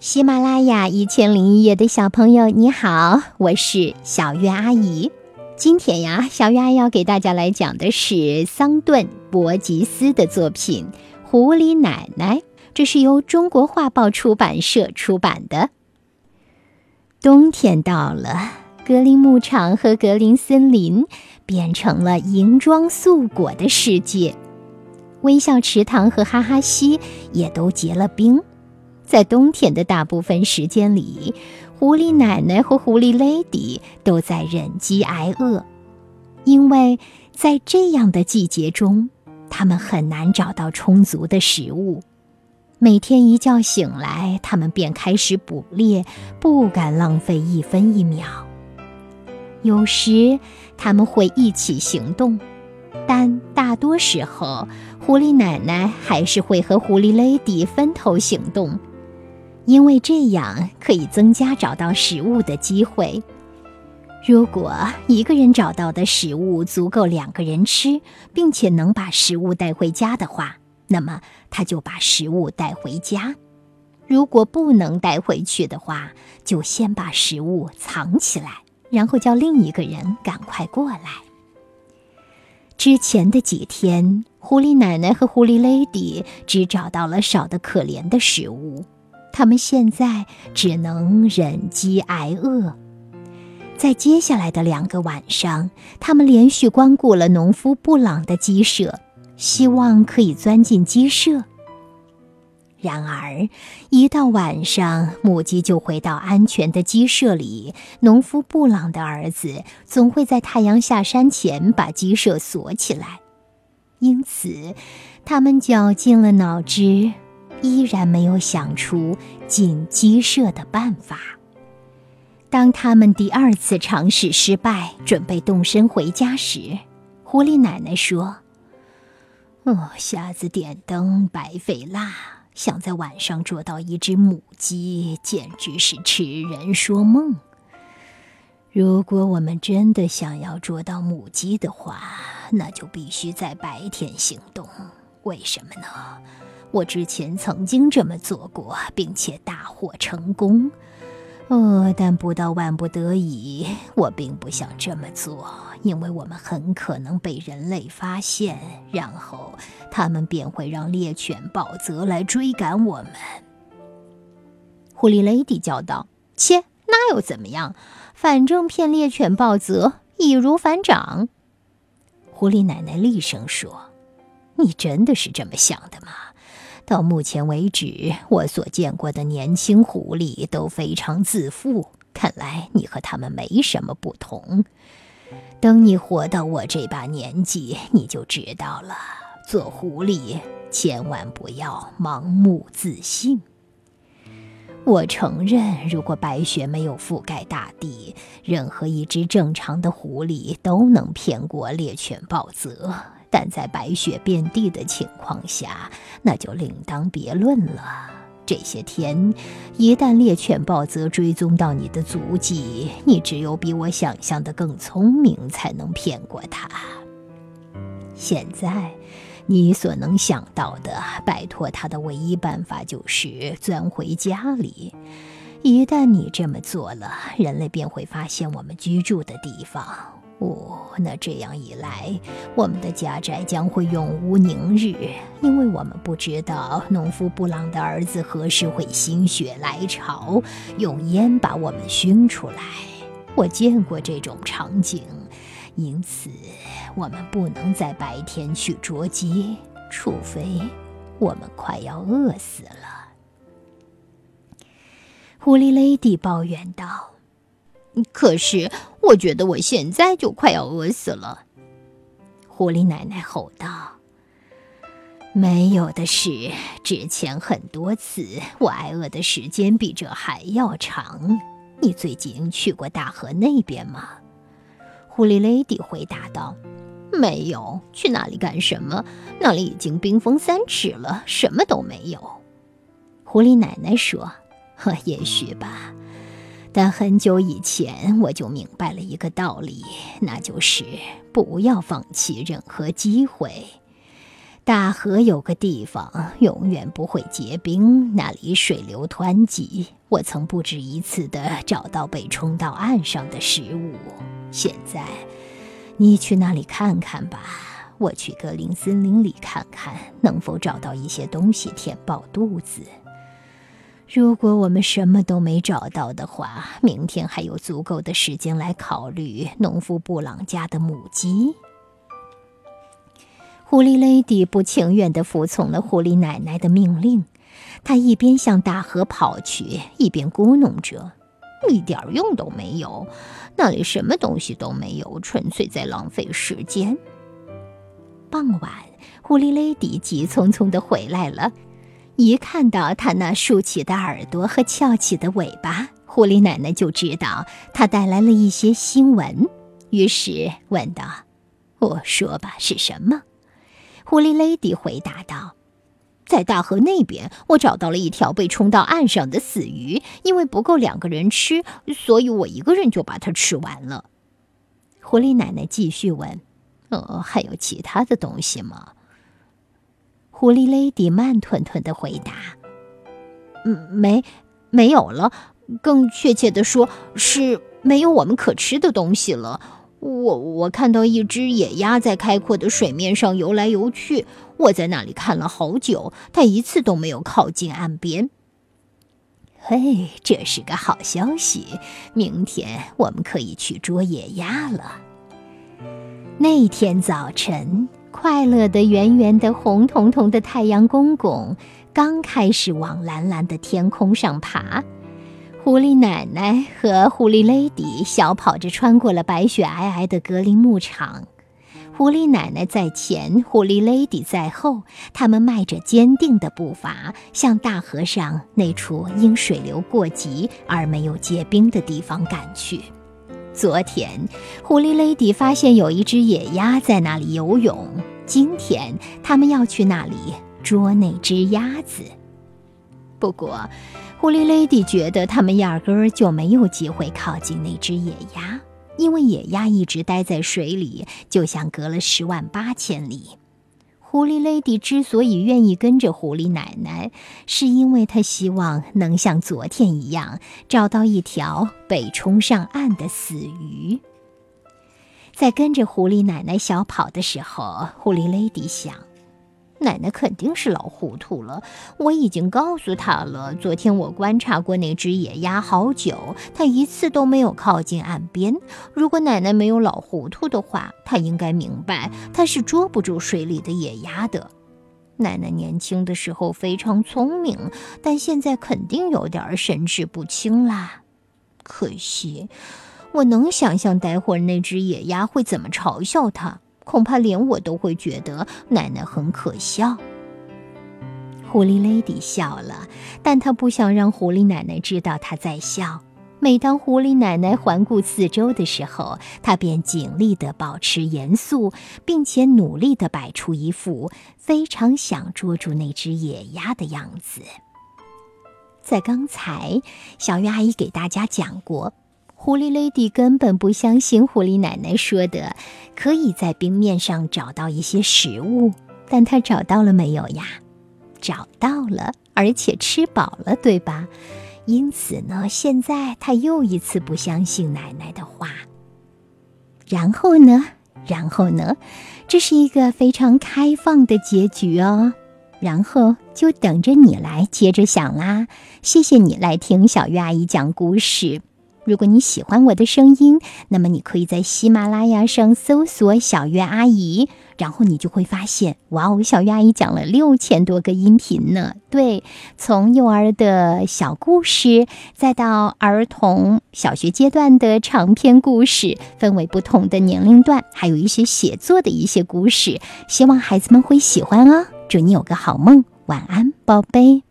喜马拉雅一千零一夜的小朋友，你好，我是小月阿姨。今天呀，小月阿姨要给大家来讲的是桑顿·伯吉斯的作品《狐狸奶奶》，这是由中国画报出版社出版的。冬天到了，格林牧场和格林森林变成了银装素裹的世界，微笑池塘和哈哈溪也都结了冰。在冬天的大部分时间里，狐狸奶奶和狐狸 lady 都在忍饥挨饿，因为在这样的季节中，他们很难找到充足的食物。每天一觉醒来，他们便开始捕猎，不敢浪费一分一秒。有时他们会一起行动，但大多时候，狐狸奶奶还是会和狐狸 lady 分头行动。因为这样可以增加找到食物的机会。如果一个人找到的食物足够两个人吃，并且能把食物带回家的话，那么他就把食物带回家；如果不能带回去的话，就先把食物藏起来，然后叫另一个人赶快过来。之前的几天，狐狸奶奶和狐狸 lady 只找到了少得可怜的食物。他们现在只能忍饥挨饿。在接下来的两个晚上，他们连续光顾了农夫布朗的鸡舍，希望可以钻进鸡舍。然而，一到晚上，母鸡就回到安全的鸡舍里，农夫布朗的儿子总会在太阳下山前把鸡舍锁起来。因此，他们绞尽了脑汁。依然没有想出进鸡舍的办法。当他们第二次尝试失败，准备动身回家时，狐狸奶奶说：“哦，瞎子点灯，白费蜡。想在晚上捉到一只母鸡，简直是痴人说梦。如果我们真的想要捉到母鸡的话，那就必须在白天行动。为什么呢？”我之前曾经这么做过，并且大获成功。呃，但不到万不得已，我并不想这么做，因为我们很可能被人类发现，然后他们便会让猎犬暴泽来追赶我们。狐狸 lady 叫道：“切，那又怎么样？反正骗猎犬暴泽易如反掌。”狐狸奶奶厉声说：“你真的是这么想的吗？”到目前为止，我所见过的年轻狐狸都非常自负。看来你和他们没什么不同。等你活到我这把年纪，你就知道了。做狐狸千万不要盲目自信。我承认，如果白雪没有覆盖大地，任何一只正常的狐狸都能骗过猎犬暴泽。但在白雪遍地的情况下，那就另当别论了。这些天，一旦猎犬豹则追踪到你的足迹，你只有比我想象的更聪明，才能骗过他。现在，你所能想到的摆脱他的唯一办法就是钻回家里。一旦你这么做了，人类便会发现我们居住的地方。哦，那这样一来，我们的家宅将会永无宁日，因为我们不知道农夫布朗的儿子何时会心血来潮，用烟把我们熏出来。我见过这种场景，因此我们不能在白天去捉鸡，除非我们快要饿死了。”狐狸 lady 抱怨道。可是，我觉得我现在就快要饿死了。”狐狸奶奶吼道。“没有的事，之前很多次，我挨饿的时间比这还要长。你最近去过大河那边吗？”狐狸 lady 回答道。“没有，去那里干什么？那里已经冰封三尺了，什么都没有。”狐狸奶奶说：“呵，也许吧。”但很久以前，我就明白了一个道理，那就是不要放弃任何机会。大河有个地方永远不会结冰，那里水流湍急。我曾不止一次地找到被冲到岸上的食物。现在，你去那里看看吧。我去格林森林里看看，能否找到一些东西填饱肚子。如果我们什么都没找到的话，明天还有足够的时间来考虑农夫布朗家的母鸡。狐狸 lady 不情愿地服从了狐狸奶奶的命令，她一边向大河跑去，一边咕哝着：“一点用都没有，那里什么东西都没有，纯粹在浪费时间。”傍晚，狐狸 lady 急匆匆地回来了。一看到他那竖起的耳朵和翘起的尾巴，狐狸奶奶就知道他带来了一些新闻，于是问道：“我说吧，是什么？”狐狸 lady 回答道：“在大河那边，我找到了一条被冲到岸上的死鱼，因为不够两个人吃，所以我一个人就把它吃完了。”狐狸奶奶继续问：“哦，还有其他的东西吗？”狐狸 lady 慢吞吞的回答：“嗯，没，没有了。更确切的说，是没有我们可吃的东西了。我我看到一只野鸭在开阔的水面上游来游去，我在那里看了好久，它一次都没有靠近岸边。嘿，这是个好消息！明天我们可以去捉野鸭了。那天早晨。”快乐的、圆圆的、红彤彤的太阳公公刚开始往蓝蓝的天空上爬，狐狸奶奶和狐狸 lady 小跑着穿过了白雪皑皑的格林牧场。狐狸奶奶在前，狐狸 lady 在后，他们迈着坚定的步伐，向大河上那处因水流过急而没有结冰的地方赶去。昨天，狐狸 lady 发现有一只野鸭在那里游泳。今天，他们要去那里捉那只鸭子。不过，狐狸 lady 觉得他们压根儿就没有机会靠近那只野鸭，因为野鸭一直待在水里，就像隔了十万八千里。狐狸 lady 之所以愿意跟着狐狸奶奶，是因为她希望能像昨天一样找到一条被冲上岸的死鱼。在跟着狐狸奶奶小跑的时候，狐狸 lady 想。奶奶肯定是老糊涂了。我已经告诉她了，昨天我观察过那只野鸭好久，它一次都没有靠近岸边。如果奶奶没有老糊涂的话，她应该明白，它是捉不住水里的野鸭的。奶奶年轻的时候非常聪明，但现在肯定有点神志不清啦。可惜，我能想象待会儿那只野鸭会怎么嘲笑她。恐怕连我都会觉得奶奶很可笑。狐狸 lady 笑了，但她不想让狐狸奶奶知道她在笑。每当狐狸奶奶环顾四周的时候，她便尽力地保持严肃，并且努力地摆出一副非常想捉住那只野鸭的样子。在刚才，小鱼阿姨给大家讲过。狐狸 lady 根本不相信狐狸奶奶说的，可以在冰面上找到一些食物。但他找到了没有呀？找到了，而且吃饱了，对吧？因此呢，现在他又一次不相信奶奶的话。然后呢？然后呢？这是一个非常开放的结局哦。然后就等着你来接着想啦。谢谢你来听小鱼阿姨讲故事。如果你喜欢我的声音，那么你可以在喜马拉雅上搜索“小月阿姨”，然后你就会发现，哇哦，小月阿姨讲了六千多个音频呢。对，从幼儿的小故事，再到儿童小学阶段的长篇故事，分为不同的年龄段，还有一些写作的一些故事，希望孩子们会喜欢哦。祝你有个好梦，晚安，宝贝。